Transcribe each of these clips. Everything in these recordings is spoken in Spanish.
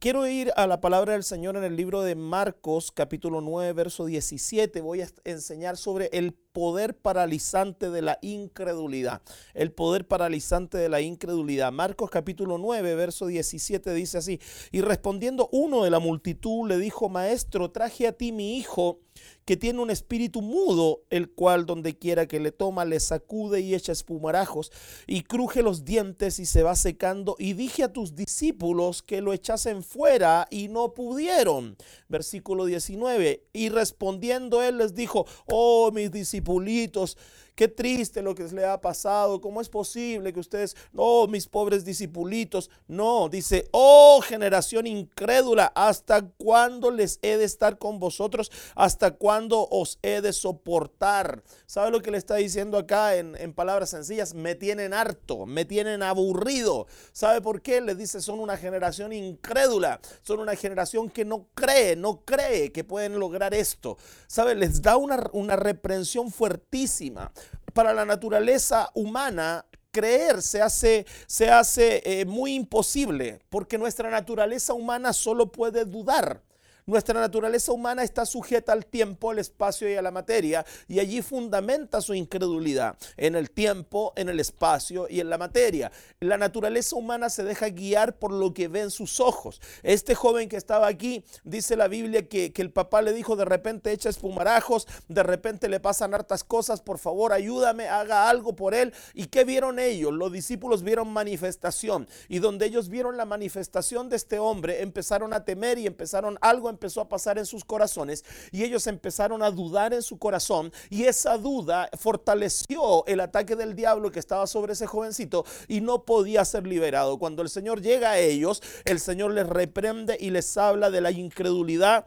Quiero ir a la palabra del Señor en el libro de Marcos, capítulo 9, verso 17. Voy a enseñar sobre el poder paralizante de la incredulidad. El poder paralizante de la incredulidad. Marcos capítulo 9, verso 17 dice así. Y respondiendo uno de la multitud le dijo, maestro, traje a ti mi hijo que tiene un espíritu mudo, el cual donde quiera que le toma le sacude y echa espumarajos y cruje los dientes y se va secando. Y dije a tus discípulos que lo echasen fuera y no pudieron. Versículo 19. Y respondiendo él les dijo, oh mis discipulitos, Qué triste lo que le ha pasado. ¿Cómo es posible que ustedes, no, mis pobres discipulitos, no, dice, oh generación incrédula, ¿hasta cuándo les he de estar con vosotros? ¿Hasta cuándo os he de soportar? ¿Sabe lo que le está diciendo acá en, en palabras sencillas? Me tienen harto, me tienen aburrido. ¿Sabe por qué? Le dice, son una generación incrédula, son una generación que no cree, no cree que pueden lograr esto. ¿Sabe? Les da una, una reprensión fuertísima para la naturaleza humana creer se hace, se hace eh, muy imposible, porque nuestra naturaleza humana solo puede dudar. Nuestra naturaleza humana está sujeta al tiempo, al espacio y a la materia, y allí fundamenta su incredulidad, en el tiempo, en el espacio y en la materia. La naturaleza humana se deja guiar por lo que ve en sus ojos. Este joven que estaba aquí, dice la Biblia que, que el papá le dijo, de repente echa espumarajos, de repente le pasan hartas cosas, por favor ayúdame, haga algo por él. ¿Y qué vieron ellos? Los discípulos vieron manifestación, y donde ellos vieron la manifestación de este hombre, empezaron a temer y empezaron algo empezó a pasar en sus corazones y ellos empezaron a dudar en su corazón y esa duda fortaleció el ataque del diablo que estaba sobre ese jovencito y no podía ser liberado. Cuando el Señor llega a ellos, el Señor les reprende y les habla de la incredulidad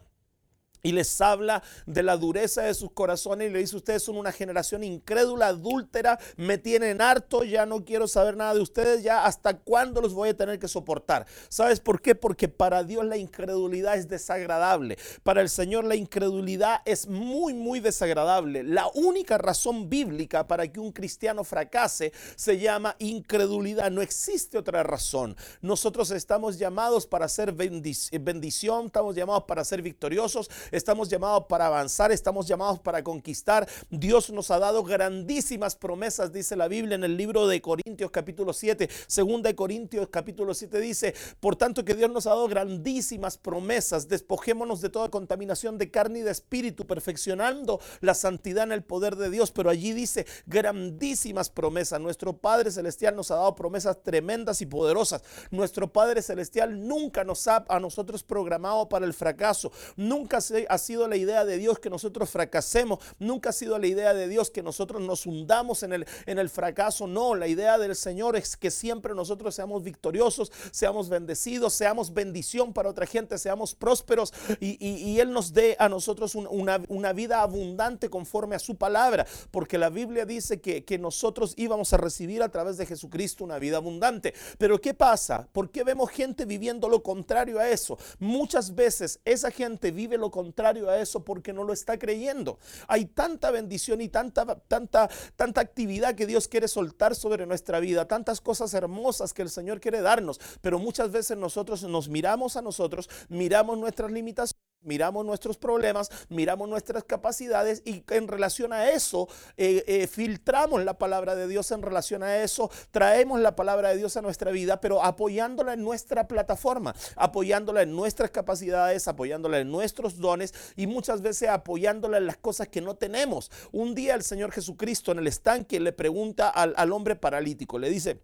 y les habla de la dureza de sus corazones y le dice, ustedes son una generación incrédula, adúltera, me tienen harto, ya no quiero saber nada de ustedes, ya hasta cuándo los voy a tener que soportar. ¿Sabes por qué? Porque para Dios la incredulidad es desagradable. Para el Señor la incredulidad es muy, muy desagradable. La única razón bíblica para que un cristiano fracase se llama incredulidad. No existe otra razón. Nosotros estamos llamados para ser bendición, estamos llamados para ser victoriosos estamos llamados para avanzar, estamos llamados para conquistar. Dios nos ha dado grandísimas promesas, dice la Biblia en el libro de Corintios capítulo 7, segunda de Corintios capítulo 7 dice, por tanto que Dios nos ha dado grandísimas promesas, despojémonos de toda contaminación de carne y de espíritu, perfeccionando la santidad en el poder de Dios, pero allí dice grandísimas promesas. Nuestro Padre Celestial nos ha dado promesas tremendas y poderosas. Nuestro Padre Celestial nunca nos ha a nosotros programado para el fracaso, nunca se ha sido la idea de Dios que nosotros fracasemos, nunca ha sido la idea de Dios que nosotros nos hundamos en el, en el fracaso. No, la idea del Señor es que siempre nosotros seamos victoriosos, seamos bendecidos, seamos bendición para otra gente, seamos prósperos y, Él nos dé a nosotros una, una, vida abundante conforme a su palabra, porque la Biblia dice que, que nosotros íbamos a recibir a través de Jesucristo una vida abundante. Pero ¿qué pasa? ¿Por qué vemos gente viviendo lo contrario a eso? Muchas veces esa gente vive lo contrario contrario a eso porque no lo está creyendo. Hay tanta bendición y tanta, tanta, tanta actividad que Dios quiere soltar sobre nuestra vida, tantas cosas hermosas que el Señor quiere darnos, pero muchas veces nosotros nos miramos a nosotros, miramos nuestras limitaciones miramos nuestros problemas, miramos nuestras capacidades y en relación a eso eh, eh, filtramos la palabra de Dios en relación a eso, traemos la palabra de Dios a nuestra vida, pero apoyándola en nuestra plataforma, apoyándola en nuestras capacidades, apoyándola en nuestros dones y muchas veces apoyándola en las cosas que no tenemos. Un día el Señor Jesucristo en el estanque le pregunta al, al hombre paralítico, le dice,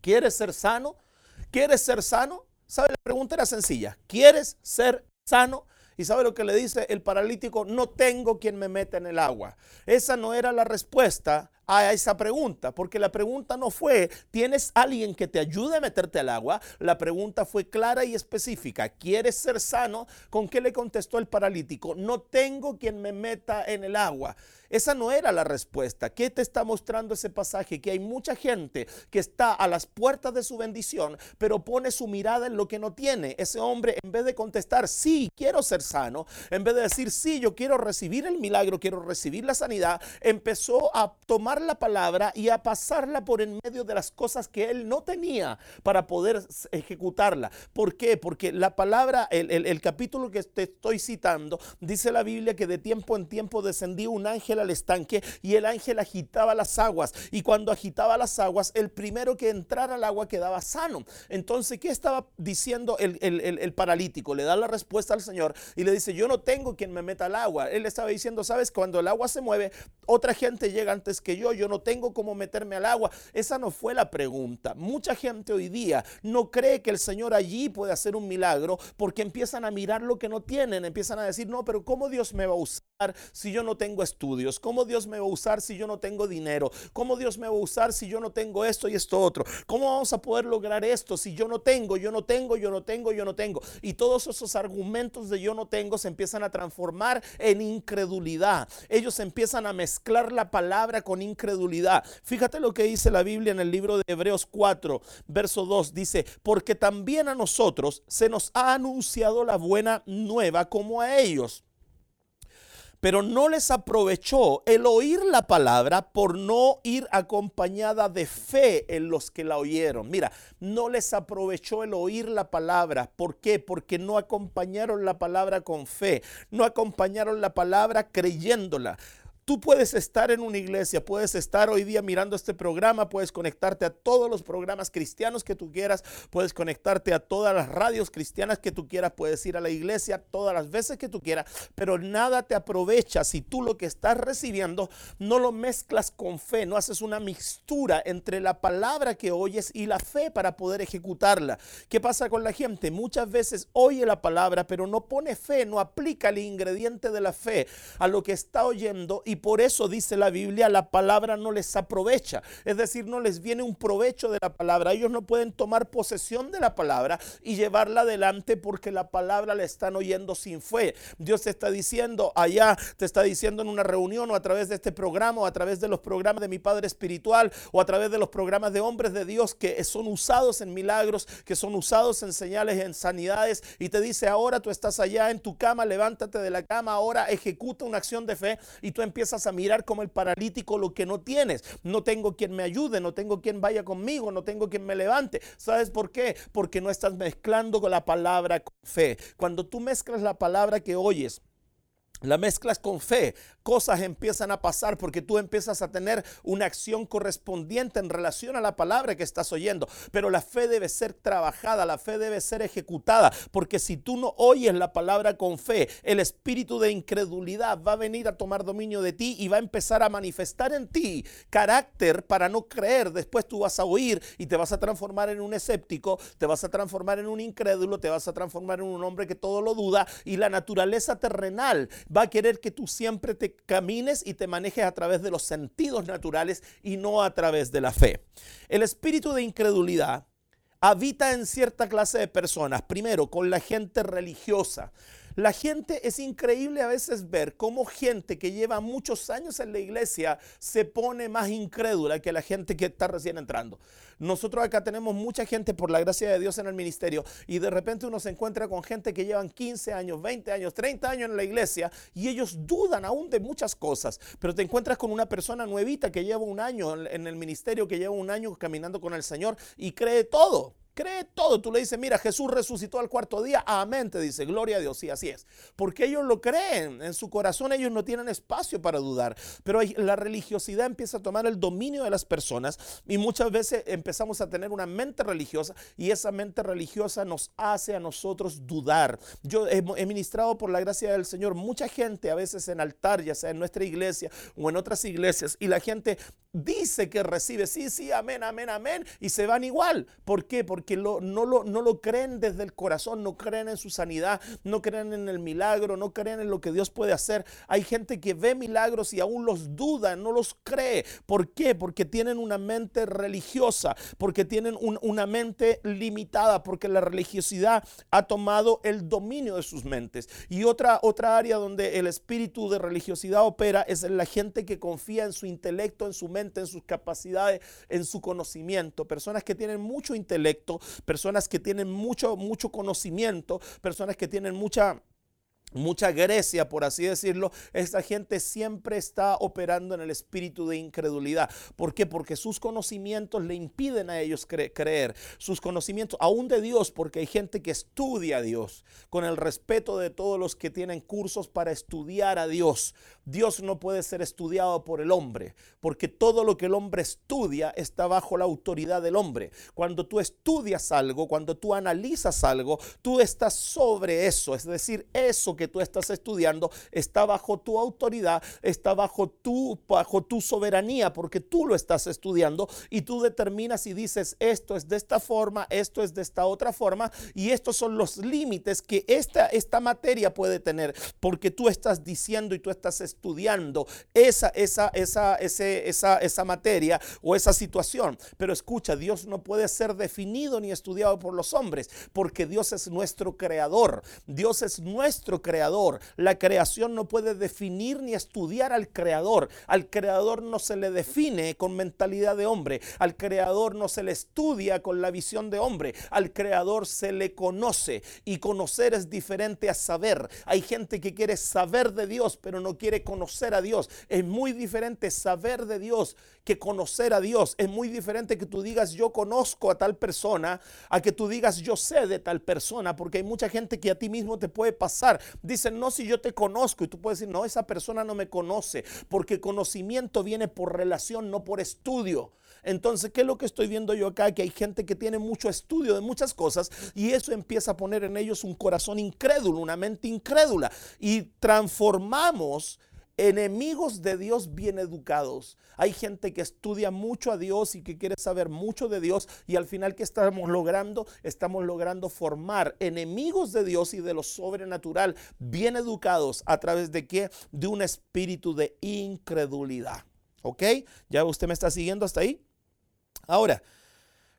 ¿quieres ser sano? ¿Quieres ser sano? ¿Sabe? La pregunta era sencilla. ¿Quieres ser sano. ¿Y sabe lo que le dice el paralítico? No tengo quien me meta en el agua. Esa no era la respuesta a esa pregunta, porque la pregunta no fue, ¿tienes alguien que te ayude a meterte al agua? La pregunta fue clara y específica, ¿quieres ser sano? ¿Con qué le contestó el paralítico? No tengo quien me meta en el agua. Esa no era la respuesta. ¿Qué te está mostrando ese pasaje? Que hay mucha gente que está a las puertas de su bendición, pero pone su mirada en lo que no tiene. Ese hombre, en vez de contestar, sí, quiero ser sano, en vez de decir, sí, yo quiero recibir el milagro, quiero recibir la sanidad, empezó a tomar la palabra y a pasarla por en medio de las cosas que él no tenía para poder ejecutarla. ¿Por qué? Porque la palabra, el, capítulo que te estoy citando, dice la Biblia que de tiempo en tiempo descendía un ángel al estanque y el ángel agitaba las aguas. Y cuando agitaba las aguas, el primero que entrara al agua quedaba sano. Entonces, ¿qué estaba diciendo el, el paralítico? Le da la respuesta al Señor y le dice, yo no tengo quien me meta al agua. Él estaba diciendo, sabes, cuando el agua se mueve, otra gente llega antes que yo, yo no tengo cómo meterme al agua. Esa no fue la pregunta. Mucha gente hoy día no cree que el Señor allí puede hacer un milagro porque empiezan a mirar lo que no tienen, empiezan a decir, no, pero ¿cómo Dios me va a usar si yo no tengo estudios? ¿Cómo Dios me va a usar si yo no tengo dinero? ¿Cómo Dios me va a usar si yo no tengo esto y esto otro? ¿Cómo vamos a poder lograr esto si yo no tengo, yo no tengo, yo no tengo, yo no tengo? Y todos esos argumentos de yo no tengo se empiezan a transformar en incredulidad. Ellos empiezan a mezclar la palabra con incredulidad. Fíjate lo que dice la Biblia en el libro de Hebreos 4, verso 2. Dice, porque también a nosotros se nos ha anunciado la buena nueva como a ellos pero no les aprovechó el oír la palabra por no ir acompañada de fe en los que la oyeron. Mira, no les aprovechó el oír la palabra. ¿Por qué? Porque no acompañaron la palabra con fe, no acompañaron la palabra creyéndola. Tú puedes estar en una iglesia, puedes estar hoy día mirando este programa, puedes conectarte a todos los programas cristianos que tú quieras, puedes conectarte a todas las radios cristianas que tú quieras, puedes ir a la iglesia todas las veces que tú quieras, pero nada te aprovecha si tú lo que estás recibiendo no lo mezclas con fe, no haces una mixtura entre la palabra que oyes y la fe para poder ejecutarla. ¿Qué pasa con la gente? Muchas veces oye la palabra, pero no pone fe, no aplica el ingrediente de la fe a lo que está oyendo y por eso dice la Biblia, la palabra no les aprovecha. Es decir, no les viene un provecho de la palabra. Ellos no pueden tomar posesión de la palabra y llevarla adelante porque la palabra la están oyendo sin fe. Dios te está diciendo allá, te está diciendo en una reunión o a través de este programa o a través de los programas de mi Padre Espiritual o a través de los programas de hombres de Dios que son usados en milagros, que son usados en señales, en sanidades y te dice ahora tú estás allá en tu cama, levántate de la cama, ahora ejecuta una acción de fe y tú empiezas a mirar como el paralítico lo que no tienes. No tengo quien me ayude, no tengo quien vaya conmigo, no tengo quien me levante. ¿Sabes por qué? Porque no estás mezclando con la palabra con fe. Cuando tú mezclas la palabra que oyes, la mezclas con fe, cosas empiezan a pasar porque tú empiezas a tener una acción correspondiente en relación a la palabra que estás oyendo. Pero la fe debe ser trabajada, la fe debe ser ejecutada, porque si tú no oyes la palabra con fe, el espíritu de incredulidad va a venir a tomar dominio de ti y va a empezar a manifestar en ti carácter para no creer. Después tú vas a oír y te vas a transformar en un escéptico, te vas a transformar en un incrédulo, te vas a transformar en un hombre que todo lo duda y la naturaleza terrenal va a querer que tú siempre te camines y te manejes a través de los sentidos naturales y no a través de la fe. El espíritu de incredulidad habita en cierta clase de personas. Primero, con la gente religiosa. La gente es increíble a veces ver cómo gente que lleva muchos años en la iglesia se pone más incrédula que la gente que está recién entrando. Nosotros acá tenemos mucha gente por la gracia de Dios en el ministerio y de repente uno se encuentra con gente que llevan 15 años, 20 años, 30 años en la iglesia y ellos dudan aún de muchas cosas, pero te encuentras con una persona nuevita que lleva un año en el ministerio, que lleva un año caminando con el Señor y cree todo cree todo. Tú le dices, mira, Jesús resucitó al cuarto día. Amén, te dice, gloria a Dios. Sí, así es. Porque ellos lo creen. En su corazón ellos no tienen espacio para dudar. Pero la religiosidad empieza a tomar el dominio de las personas y muchas veces empezamos a tener una mente religiosa y esa mente religiosa nos hace a nosotros dudar. Yo he, ministrado por la gracia del Señor mucha gente a veces en altar, ya sea en nuestra iglesia o en otras iglesias, y la gente dice que recibe, sí, sí, amén, amén, amén, y se van igual. ¿Por qué? Porque lo, no lo creen desde el corazón, no creen en su sanidad, no creen en el milagro, no creen en lo que Dios puede hacer. Hay gente que ve milagros y aún los duda, no los cree. ¿Por qué? Porque tienen una mente religiosa, porque tienen una mente limitada, porque la religiosidad ha tomado el dominio de sus mentes. Y otra, otra área donde el espíritu de religiosidad opera es en la gente que confía en su intelecto, en su mente en sus capacidades, en su conocimiento. Personas que tienen mucho intelecto, personas que tienen mucho, mucho conocimiento, personas que tienen mucha mucha Grecia, por así decirlo, esta gente siempre está operando en el espíritu de incredulidad. ¿Por qué? Porque sus conocimientos le impiden a ellos creer. Sus conocimientos, aún de Dios, porque hay gente que estudia a Dios, con el respeto de todos los que tienen cursos para estudiar a Dios. Dios no puede ser estudiado por el hombre, porque todo lo que el hombre estudia está bajo la autoridad del hombre. Cuando tú estudias algo, cuando tú analizas algo, tú estás sobre eso, es decir, eso que tú estás estudiando está bajo tu autoridad, está bajo tu, bajo tu soberanía, porque tú lo estás estudiando y tú determinas y dices, esto es de esta forma, esto es de esta otra forma, y estos son los límites que esta, esta materia puede tener, porque tú estás diciendo y tú estás estudiando esa, esa, esa, ese, esa, esa materia o esa situación. Pero escucha, Dios no puede ser definido ni estudiado por los hombres, porque Dios es nuestro creador, Dios es nuestro creador creador. La creación no puede definir ni estudiar al creador. Al creador no se le define con mentalidad de hombre. Al creador no se le estudia con la visión de hombre. Al creador se le conoce y conocer es diferente a saber. Hay gente que quiere saber de Dios pero no quiere conocer a Dios. Es muy diferente saber de Dios que conocer a Dios. Es muy diferente que tú digas yo conozco a tal persona a que tú digas yo sé de tal persona porque hay mucha gente que a ti mismo te puede pasar Dicen, no, si yo te conozco. Y tú puedes decir, no, esa persona no me conoce. Porque conocimiento viene por relación, no por estudio. Entonces, ¿qué es lo que estoy viendo yo acá? Que hay gente que tiene mucho estudio de muchas cosas y eso empieza a poner en ellos un corazón incrédulo, una mente incrédula. Y transformamos enemigos de Dios bien educados. Hay gente que estudia mucho a Dios y que quiere saber mucho de Dios y al final ¿qué estamos logrando? Estamos logrando formar enemigos de Dios y de lo sobrenatural bien educados a través de qué? De un espíritu de incredulidad. ¿Ok? ¿Ya usted me está siguiendo hasta ahí? Ahora,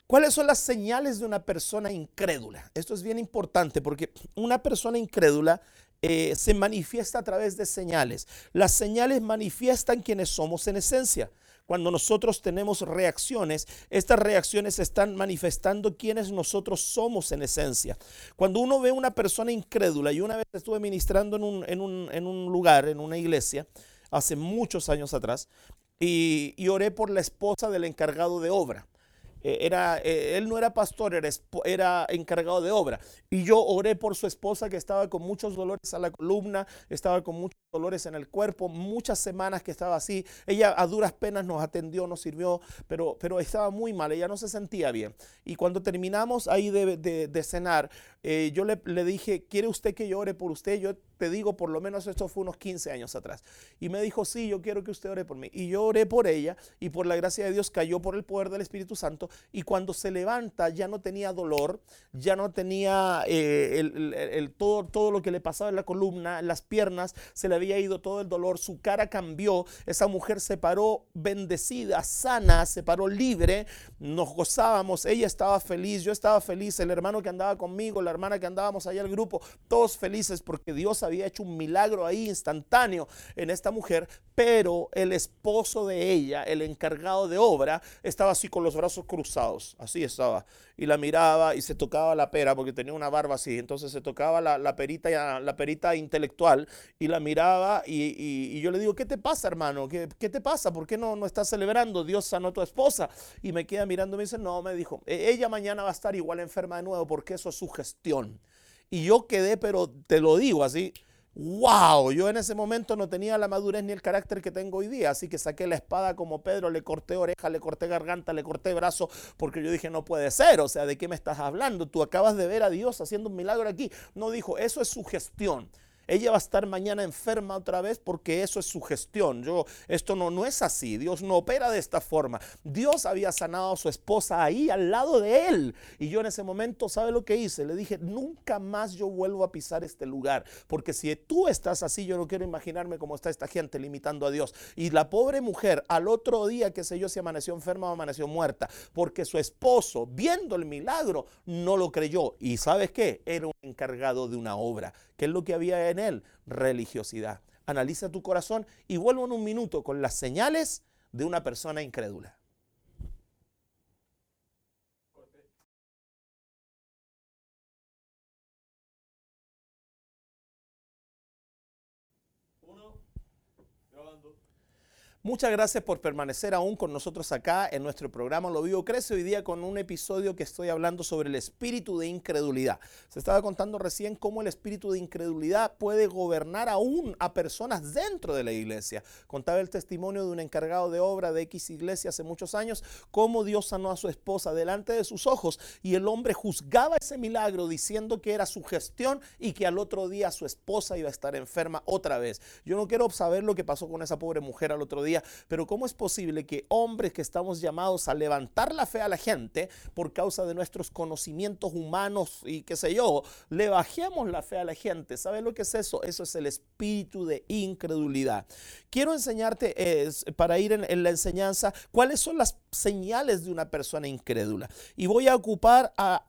¿Cuáles son las señales de una persona incrédula? Esto es bien importante porque una persona incrédula eh, se manifiesta a través de señales. Las señales manifiestan quienes somos en esencia. Cuando nosotros tenemos reacciones, estas reacciones están manifestando quienes nosotros somos en esencia. Cuando uno ve una persona incrédula, y una vez estuve ministrando en un, en un, en un lugar, en una iglesia, hace muchos años atrás, y, y oré por la esposa del encargado de obra. Eh, era, eh, él no era pastor, era, era, encargado de obra. Y yo oré por su esposa que estaba con muchos dolores a la columna, estaba con muchos dolores en el cuerpo, muchas semanas que estaba así. Ella a duras penas nos atendió, nos sirvió, pero, pero estaba muy mal, ella no se sentía bien. Y cuando terminamos ahí de, de, cenar, eh, yo le, le, dije, ¿quiere usted que yo ore por usted? Yo te digo, por lo menos esto fue unos 15 años atrás. Y me dijo, sí, yo quiero que usted ore por mí. Y yo oré por ella y por la gracia de Dios cayó por el poder del Espíritu Santo. Y cuando se levanta ya no tenía dolor, ya no tenía eh, el, el, todo, todo lo que le pasaba en la columna, en las piernas, se le había ido todo el dolor, su cara cambió, esa mujer se paró bendecida, sana, se paró libre, nos gozábamos, ella estaba feliz, yo estaba feliz, el hermano que andaba conmigo, hermana que andábamos allá al grupo, todos felices porque Dios había hecho un milagro ahí instantáneo en esta mujer, pero el esposo de ella, el encargado de obra, estaba así con los brazos cruzados, así estaba, y la miraba y se tocaba la pera porque tenía una barba así, entonces se tocaba la, perita, la perita intelectual y la miraba y, yo le digo, ¿qué te pasa hermano? ¿Qué, te pasa? ¿Por qué no, no estás celebrando? Dios sanó a tu esposa. Y me queda mirando y me dice, no, me dijo, e, ella mañana va a estar igual enferma de nuevo porque eso es su gestión. Y yo quedé, pero te lo digo así, wow, yo en ese momento no tenía la madurez ni el carácter que tengo hoy día, así que saqué la espada como Pedro, le corté oreja, le corté garganta, le corté brazo, porque yo dije, no puede ser, o sea, ¿de qué me estás hablando? Tú acabas de ver a Dios haciendo un milagro aquí. No dijo, eso es su gestión ella va a estar mañana enferma otra vez porque eso es su gestión. Yo, esto no, no es así. Dios no opera de esta forma. Dios había sanado a su esposa ahí al lado de él. Y yo en ese momento, ¿sabe lo que hice? Le dije, nunca más yo vuelvo a pisar este lugar. Porque si tú estás así, yo no quiero imaginarme cómo está esta gente limitando a Dios. Y la pobre mujer, al otro día, qué sé yo, si amaneció enferma o amaneció muerta. Porque su esposo, viendo el milagro, no lo creyó. Y ¿sabes qué? Era un encargado de una obra. ¿Qué es lo que había en él? Religiosidad. Analiza tu corazón y vuelvo en un minuto con las señales de una persona incrédula. Muchas gracias por permanecer aún con nosotros acá en nuestro programa Lo Vivo Crece. Hoy día con un episodio que estoy hablando sobre el espíritu de incredulidad. Se estaba contando recién cómo el espíritu de incredulidad puede gobernar aún a personas dentro de la iglesia. Contaba el testimonio de un encargado de obra de X iglesia hace muchos años, cómo Dios sanó a su esposa delante de sus ojos y el hombre juzgaba ese milagro diciendo que era su gestión y que al otro día su esposa iba a estar enferma otra vez. Yo no quiero saber lo que pasó con esa pobre mujer al otro día pero ¿cómo es posible que hombres que estamos llamados a levantar la fe a la gente por causa de nuestros conocimientos humanos y qué sé yo, le bajemos la fe a la gente? ¿Sabes lo que es eso? Eso es el espíritu de incredulidad. Quiero enseñarte para ir en, la enseñanza cuáles son las señales de una persona incrédula. Y voy a ocupar a,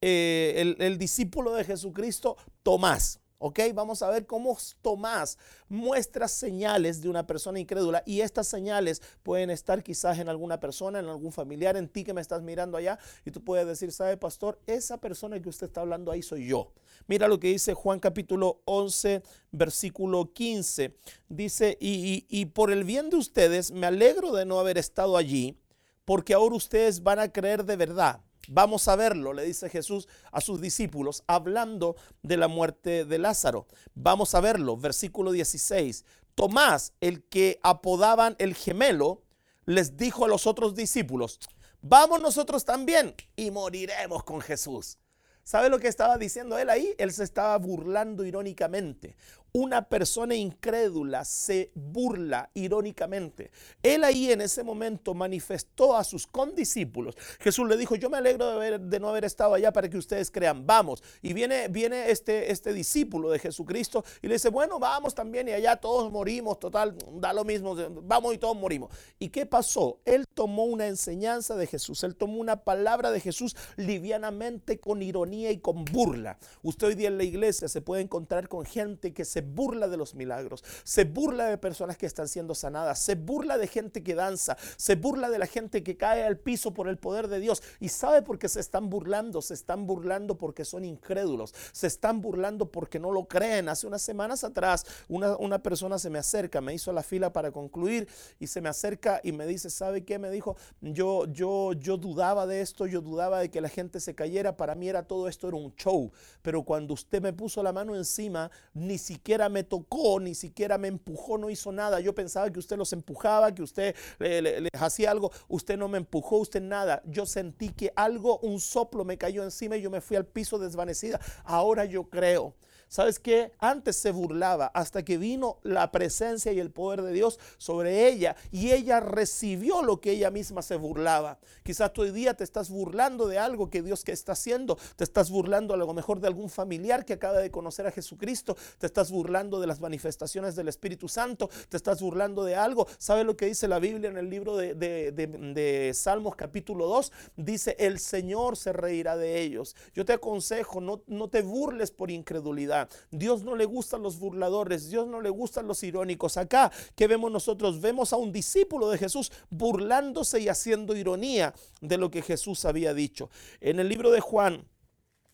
eh, el discípulo de Jesucristo, Tomás. ¿Ok? Vamos a ver cómo Tomás muestra señales de una persona incrédula y estas señales pueden estar quizás en alguna persona, en algún familiar, en ti que me estás mirando allá y tú puedes decir, ¿sabe pastor? Esa persona que usted está hablando ahí soy yo. Mira lo que dice Juan capítulo 11, versículo 15. Dice, y, y por el bien de ustedes me alegro de no haber estado allí porque ahora ustedes van a creer de verdad. Vamos a verlo, le dice Jesús a sus discípulos, hablando de la muerte de Lázaro. Vamos a verlo, versículo 16. Tomás, el que apodaban el gemelo, les dijo a los otros discípulos, vamos nosotros también y moriremos con Jesús. ¿Sabe lo que estaba diciendo él ahí? Él se estaba burlando irónicamente. Una persona incrédula se burla irónicamente. Él ahí en ese momento manifestó a sus condiscípulos. Jesús le dijo, yo me alegro de, de no haber estado allá para que ustedes crean, vamos. Y viene, viene este, este discípulo de Jesucristo y le dice, bueno, vamos también y allá todos morimos, total, da lo mismo, vamos y todos morimos. ¿Y qué pasó? Él tomó una enseñanza de Jesús, él tomó una palabra de Jesús livianamente con ironía y con burla. Usted hoy día en la iglesia se puede encontrar con gente que se burla de los milagros, se burla de personas que están siendo sanadas, se burla de gente que danza, se burla de la gente que cae al piso por el poder de Dios. ¿Y sabe por qué se están burlando? Se están burlando porque son incrédulos, se están burlando porque no lo creen. Hace unas semanas atrás una, una persona se me acerca, me hizo la fila para concluir y se me acerca y me dice, ¿sabe qué? Me dijo, yo, yo, yo dudaba de esto, yo dudaba de que la gente se cayera, para mí era todo esto era un show, pero cuando usted me puso la mano encima, ni siquiera me tocó, ni siquiera me empujó, no hizo nada. Yo pensaba que usted los empujaba, que usted les hacía algo. Usted no me empujó, usted nada. Yo sentí que algo, un soplo me cayó encima y yo me fui al piso desvanecida. Ahora yo creo. ¿Sabes qué? Antes se burlaba hasta que vino la presencia y el poder de Dios sobre ella y ella recibió lo que ella misma se burlaba. Quizás hoy día te estás burlando de algo que Dios que está haciendo, te estás burlando a lo mejor de algún familiar que acaba de conocer a Jesucristo, te estás burlando de las manifestaciones del Espíritu Santo, te estás burlando de algo. ¿Sabe lo que dice la Biblia en el libro de, Salmos capítulo 2? Dice, el Señor se reirá de ellos. Yo te aconsejo, no, no te burles por incredulidad. Dios no le gustan los burladores, Dios no le gustan los irónicos. Acá, ¿qué vemos nosotros? Vemos a un discípulo de Jesús burlándose y haciendo ironía de lo que Jesús había dicho. En el libro de Juan,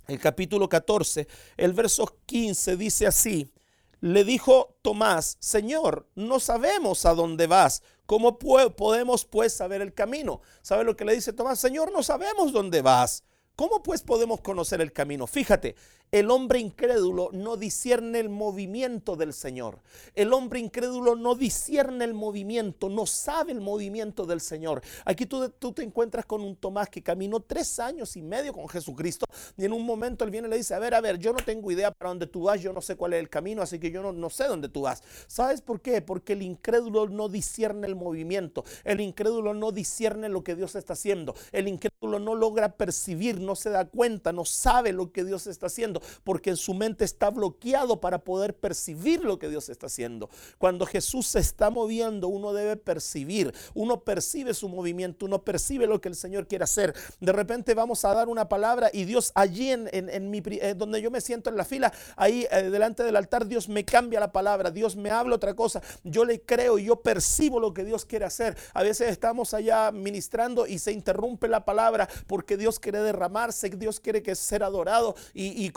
el capítulo 14, el verso 15 dice así. Le dijo Tomás, Señor, no sabemos a dónde vas. ¿Cómo podemos pues saber el camino? ¿Sabe lo que le dice Tomás? Señor, no sabemos dónde vas. ¿Cómo pues podemos conocer el camino? Fíjate, el hombre incrédulo no discierne el movimiento del Señor. El hombre incrédulo no discierne el movimiento, no sabe el movimiento del Señor. Aquí tú, te encuentras con un Tomás que caminó tres años y medio con Jesucristo y en un momento él viene y le dice, a ver, a ver, yo no tengo idea para dónde tú vas, yo no sé cuál es el camino, así que yo no, no sé dónde tú vas. ¿Sabes por qué? Porque el incrédulo no discierne el movimiento. El incrédulo no discierne lo que Dios está haciendo. El incrédulo no logra percibir, no se da cuenta, no sabe lo que Dios está haciendo porque en su mente está bloqueado para poder percibir lo que Dios está haciendo. Cuando Jesús se está moviendo, uno debe percibir, uno percibe su movimiento, uno percibe lo que el Señor quiere hacer. De repente vamos a dar una palabra y Dios allí en, eh, donde yo me siento en la fila, ahí eh, delante del altar, Dios me cambia la palabra, Dios me habla otra cosa. Yo le creo y yo percibo lo que Dios quiere hacer. A veces estamos allá ministrando y se interrumpe la palabra porque Dios quiere derramarse, Dios quiere que ser adorado y, y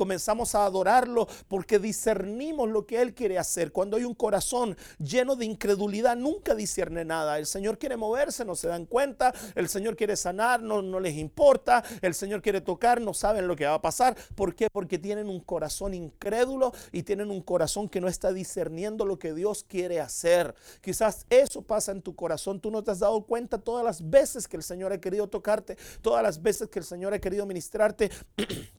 a adorarlo porque discernimos lo que Él quiere hacer. Cuando hay un corazón lleno de incredulidad, nunca discierne nada. El Señor quiere moverse, no se dan cuenta. El Señor quiere sanar, no, no les importa. El Señor quiere tocar, no saben lo que va a pasar. ¿Por qué? Porque tienen un corazón incrédulo y tienen un corazón que no está discerniendo lo que Dios quiere hacer. Quizás eso pasa en tu corazón. Tú no te has dado cuenta todas las veces que el Señor ha querido tocarte, todas las veces que el Señor ha querido ministrarte.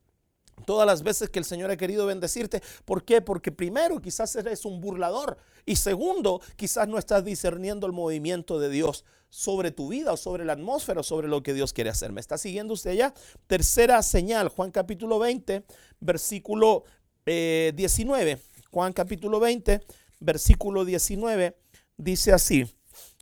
todas las veces que el Señor ha querido bendecirte. ¿Por qué? Porque primero quizás eres un burlador y segundo quizás no estás discerniendo el movimiento de Dios sobre tu vida o sobre la atmósfera o sobre lo que Dios quiere hacer. ¿Me está siguiendo usted ya? Tercera señal, Juan capítulo 20, versículo 19. Eh, Juan capítulo 20, versículo 19, dice así,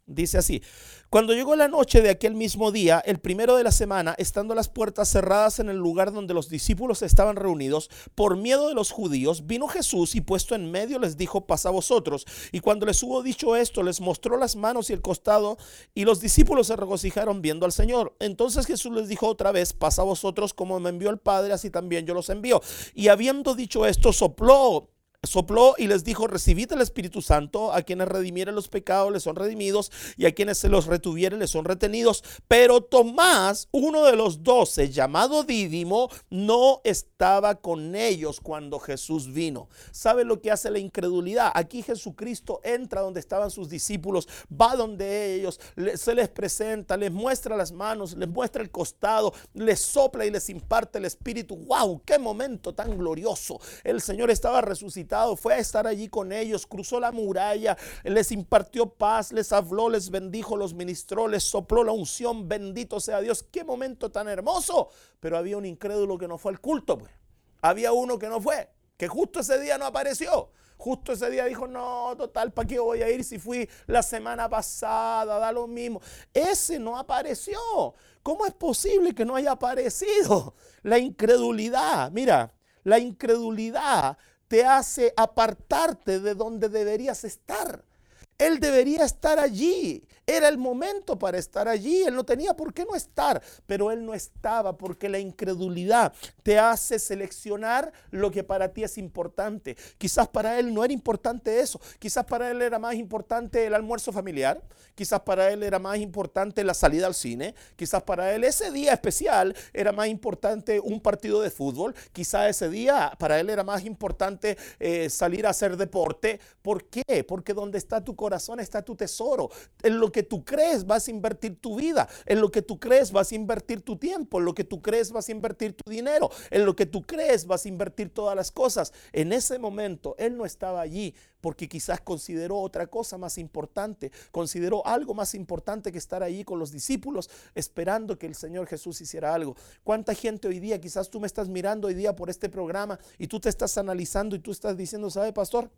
dice así. Cuando llegó la noche de aquel mismo día, el primero de la semana, estando las puertas cerradas en el lugar donde los discípulos estaban reunidos, por miedo de los judíos, vino Jesús y puesto en medio les dijo, pasa vosotros. Y cuando les hubo dicho esto, les mostró las manos y el costado, y los discípulos se regocijaron viendo al Señor. Entonces Jesús les dijo otra vez, pasa vosotros como me envió el Padre, así también yo los envío. Y habiendo dicho esto, sopló sopló y les dijo, recibid el Espíritu Santo, a quienes redimieren los pecados les son redimidos y a quienes se los retuvieren les son retenidos. Pero Tomás, uno de los doce, llamado Dídimo, no estaba con ellos cuando Jesús vino. ¿Sabe lo que hace la incredulidad? Aquí Jesucristo entra donde estaban sus discípulos, va donde ellos, se les presenta, les muestra las manos, les muestra el costado, les sopla y les imparte el Espíritu. ¡Wow! ¡Qué momento tan glorioso! El Señor estaba resucitado fue a estar allí con ellos, cruzó la muralla, les impartió paz, les habló, les bendijo, los ministró, les sopló la unción, bendito sea Dios. Qué momento tan hermoso. Pero había un incrédulo que no fue al culto, pues. Había uno que no fue, que justo ese día no apareció. Justo ese día dijo, no, total, ¿para qué voy a ir si fui la semana pasada? Da lo mismo. Ese no apareció. ¿Cómo es posible que no haya aparecido? La incredulidad, mira, la incredulidad te hace apartarte de donde deberías estar. Él debería estar allí. Era el momento para estar allí. Él no tenía por qué no estar, pero él no estaba porque la incredulidad te hace seleccionar lo que para ti es importante. Quizás para él no era importante eso. Quizás para él era más importante el almuerzo familiar. Quizás para él era más importante la salida al cine. Quizás para él ese día especial era más importante un partido de fútbol. Quizás ese día para él era más importante eh, salir a hacer deporte. ¿Por qué? Porque donde está tu corazón está tu tesoro. En lo que tú crees vas a invertir tu vida. En lo que tú crees vas a invertir tu tiempo. En lo que tú crees vas a invertir tu dinero. En lo que tú crees vas a invertir todas las cosas. En ese momento él no estaba allí porque quizás consideró otra cosa más importante. Consideró algo más importante que estar allí con los discípulos esperando que el Señor Jesús hiciera algo. ¿Cuánta gente hoy día, quizás tú me estás mirando hoy día por este programa y tú te estás analizando y tú estás diciendo, ¿sabe, pastor?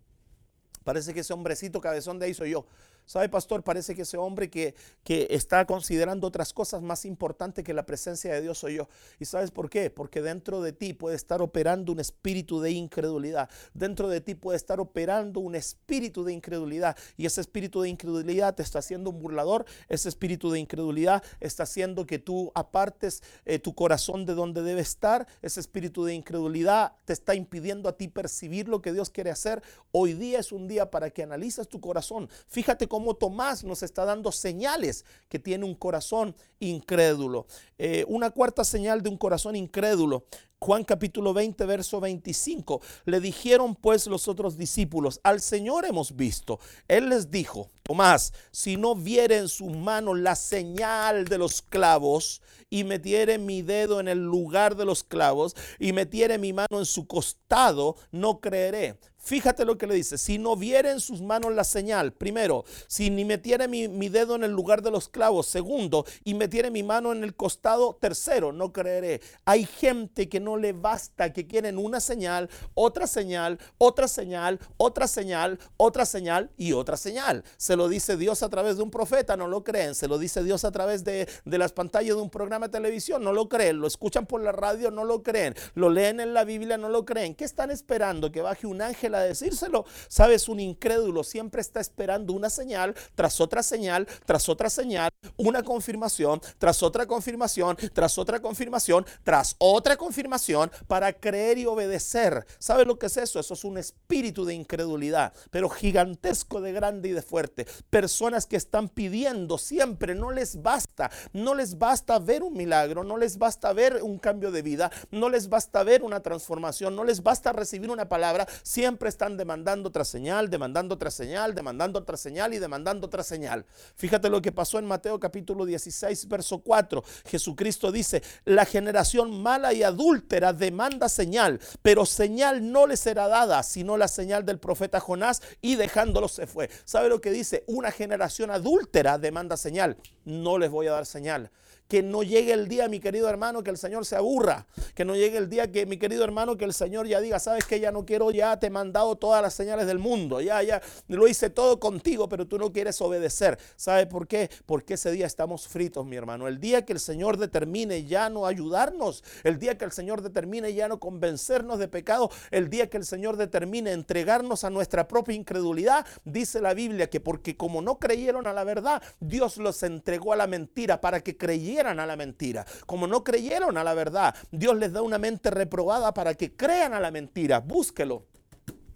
Parece que ese hombrecito cabezón de ahí soy yo. ¿Sabe, pastor? Parece que ese hombre que, que está considerando otras cosas más importantes que la presencia de Dios soy yo. ¿Y sabes por qué? Porque dentro de ti puede estar operando un espíritu de incredulidad. Dentro de ti puede estar operando un espíritu de incredulidad. Y ese espíritu de incredulidad te está haciendo un burlador. Ese espíritu de incredulidad está haciendo que tú apartes eh, tu corazón de donde debe estar. Ese espíritu de incredulidad te está impidiendo a ti percibir lo que Dios quiere hacer. Hoy día es un día para que analices tu corazón. Fíjate cómo como Tomás nos está dando señales que tiene un corazón incrédulo. Eh, una cuarta señal de un corazón incrédulo. Juan capítulo 20, verso 25. Le dijeron pues los otros discípulos, al Señor hemos visto. Él les dijo, Tomás, si no viere en sus manos la señal de los clavos y metiere mi dedo en el lugar de los clavos y metiere mi mano en su costado, no creeré. Fíjate lo que le dice, si no viere en sus manos la señal, primero, si ni metiere mi, mi, dedo en el lugar de los clavos, segundo, y metiere mi mano en el costado, tercero, no creeré. Hay gente que no le basta, que quieren una señal, otra señal, otra señal, otra señal, otra señal y otra señal. Se lo dice Dios a través de un profeta, no lo creen. Se lo dice Dios a través de, de las pantallas de un programa de televisión, no lo creen. Lo escuchan por la radio, no lo creen. Lo leen en la Biblia, no lo creen. ¿Qué están esperando? Que baje un ángel a decírselo. Sabes, un incrédulo siempre está esperando una señal tras otra señal, tras otra señal, una confirmación, tras otra confirmación, tras otra confirmación, tras otra confirmación para creer y obedecer. ¿Sabes lo que es eso? Eso es un espíritu de incredulidad, pero gigantesco de grande y de fuerte. Personas que están pidiendo siempre, no les basta, no les basta ver un milagro, no les basta ver un cambio de vida, no les basta ver una transformación, no les basta recibir una palabra, siempre están demandando otra señal, demandando otra señal, demandando otra señal y demandando otra señal. Fíjate lo que pasó en Mateo capítulo 16, verso 4. Jesucristo dice, la generación mala y adúltera demanda señal, pero señal no le será dada, sino la señal del profeta Jonás y dejándolo se fue. ¿Sabe lo que dice? Una generación adúltera demanda señal. No les voy a dar señal que no llegue el día, mi querido hermano, que el Señor se aburra. Que no llegue el día que, mi querido hermano, que el Señor ya diga, sabes que ya no quiero, ya te he mandado todas las señales del mundo. Ya, ya, lo hice todo contigo, pero tú no quieres obedecer. ¿Sabe por qué? Porque ese día estamos fritos, mi hermano. El día que el Señor determine ya no ayudarnos, el día que el Señor determine ya no convencernos de pecado, el día que el Señor determine entregarnos a nuestra propia incredulidad, dice la Biblia que porque como no creyeron a la verdad, Dios los entregó a la mentira para que creyeran a la mentira. Como no creyeron a la verdad, Dios les da una mente reprobada para que crean a la mentira. Búsquelo.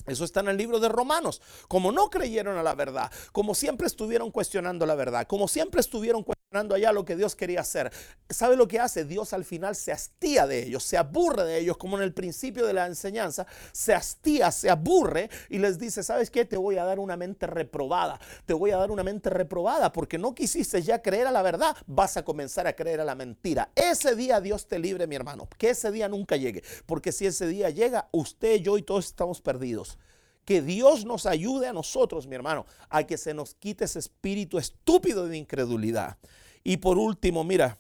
Eso está en el libro de Romanos. Como no creyeron a la verdad, como siempre estuvieron cuestionando la verdad, como siempre estuvieron cuestionando allá lo que Dios quería hacer. ¿Sabe lo que hace? Dios al final se hastía de ellos, se aburre de ellos, como en el principio de la enseñanza, se hastía, se aburre y les dice, ¿sabes qué? Te voy a dar una mente reprobada, te voy a dar una mente reprobada porque no quisiste ya creer a la verdad, vas a comenzar a creer a la mentira. Ese día Dios te libre, mi hermano, que ese día nunca llegue, porque si ese día llega, usted, yo y todos estamos perdidos. Que Dios nos ayude a nosotros, mi hermano, a que se nos quite ese espíritu estúpido de incredulidad. Y por último, mira,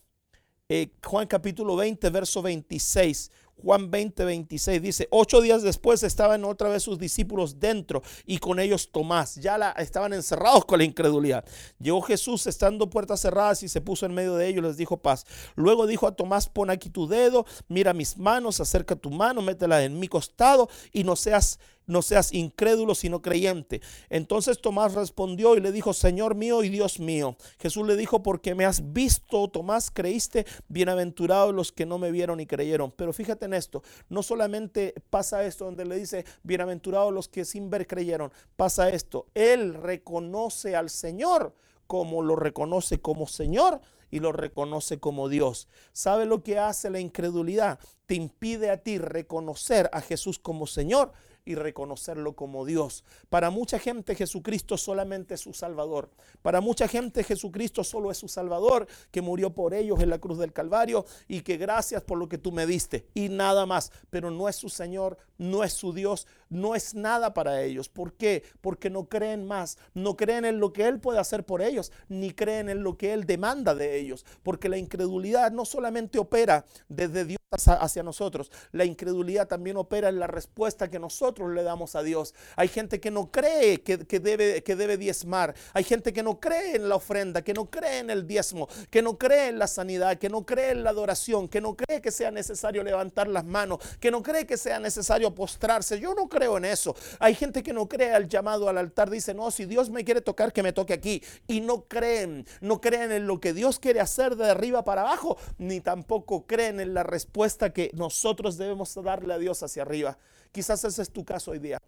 eh, Juan capítulo 20, verso 26. Juan 20, 26 dice, ocho días después estaban otra vez sus discípulos dentro y con ellos Tomás. Ya la, estaban encerrados con la incredulidad. Llegó Jesús estando puertas cerradas y se puso en medio de ellos, les dijo paz. Luego dijo a Tomás, pon aquí tu dedo, mira mis manos, acerca tu mano, métela en mi costado y no seas no seas incrédulo, sino creyente. Entonces Tomás respondió y le dijo, Señor mío y Dios mío. Jesús le dijo, porque me has visto, Tomás, creíste, bienaventurados los que no me vieron y creyeron. Pero fíjate en esto, no solamente pasa esto donde le dice, bienaventurados los que sin ver creyeron, pasa esto, él reconoce al Señor como lo reconoce como Señor y lo reconoce como Dios. ¿Sabe lo que hace la incredulidad? Te impide a ti reconocer a Jesús como Señor y reconocerlo como Dios. Para mucha gente Jesucristo solamente es su Salvador. Para mucha gente Jesucristo solo es su Salvador, que murió por ellos en la cruz del Calvario y que gracias por lo que tú me diste y nada más. Pero no es su Señor, no es su Dios, no es nada para ellos. ¿Por qué? Porque no creen más, no creen en lo que Él puede hacer por ellos, ni creen en lo que Él demanda de ellos. Porque la incredulidad no solamente opera desde Dios hacia nosotros, la incredulidad también opera en la respuesta que nosotros le damos a Dios. Hay gente que no cree que, debe, que debe diezmar, hay gente que no cree en la ofrenda, que no cree en el diezmo, que no cree en la sanidad, que no cree en la adoración, que no cree que sea necesario levantar las manos, que no cree que sea necesario postrarse. Yo no creo en eso. Hay gente que no cree al llamado al altar, dice, no, si Dios me quiere tocar, que me toque aquí. Y no creen, no creen en lo que Dios quiere hacer de arriba para abajo, ni tampoco creen en la respuesta que nosotros debemos darle a Dios hacia arriba. Quizás ese es tu caso hoy día.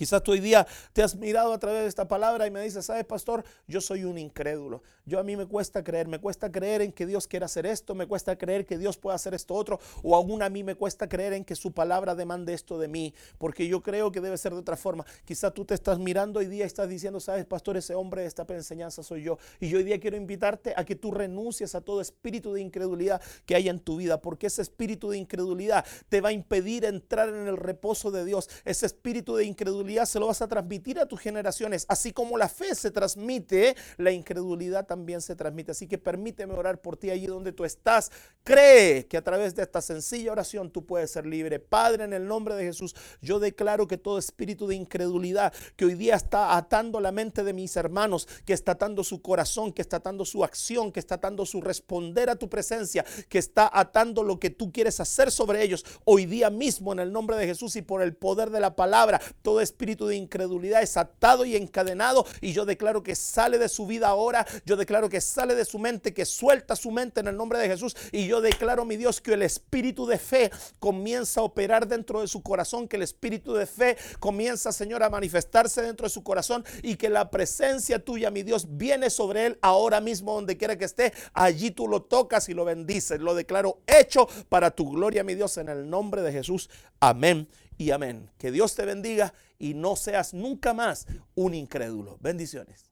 Quizás tú hoy día te has mirado a través de esta palabra y me dices, ¿sabes, pastor? Yo soy un incrédulo. Yo a mí me cuesta creer, me cuesta creer en que Dios quiera hacer esto, me cuesta creer que Dios pueda hacer esto otro, o aún a mí me cuesta creer en que su palabra demande esto de mí, porque yo creo que debe ser de otra forma. Quizás tú te estás mirando hoy día y estás diciendo, ¿sabes, pastor? Ese hombre de esta enseñanza soy yo. Y yo hoy día quiero invitarte a que tú renuncies a todo espíritu de incredulidad que haya en tu vida, porque ese espíritu de incredulidad te va a impedir entrar en el reposo de Dios. Ese espíritu de incredulidad se lo vas a transmitir a tus generaciones. Así como la fe se transmite, la incredulidad también se transmite. Así que permíteme orar por ti allí donde tú estás. Cree que a través de esta sencilla oración tú puedes ser libre. Padre, en el nombre de Jesús, yo declaro que todo espíritu de incredulidad que hoy día está atando la mente de mis hermanos, que está atando su corazón, que está atando su acción, que está atando su responder a tu presencia, que está atando lo que tú quieres hacer sobre ellos, hoy día mismo en el nombre de Jesús y por el poder de la palabra, todo espíritu de incredulidad es atado y encadenado y yo declaro que sale de su vida ahora, yo declaro que sale de su mente, que suelta su mente en el nombre de Jesús y yo declaro, mi Dios, que el espíritu de fe comienza a operar dentro de su corazón, que el espíritu de fe comienza, Señor, a manifestarse dentro de su corazón y que la presencia tuya, mi Dios, viene sobre él ahora mismo donde quiera que esté. Allí tú lo tocas y lo bendices. Lo declaro hecho para tu gloria, mi Dios, en el nombre de Jesús. Amén y amén. Que Dios te bendiga y no seas nunca más un incrédulo. Bendiciones.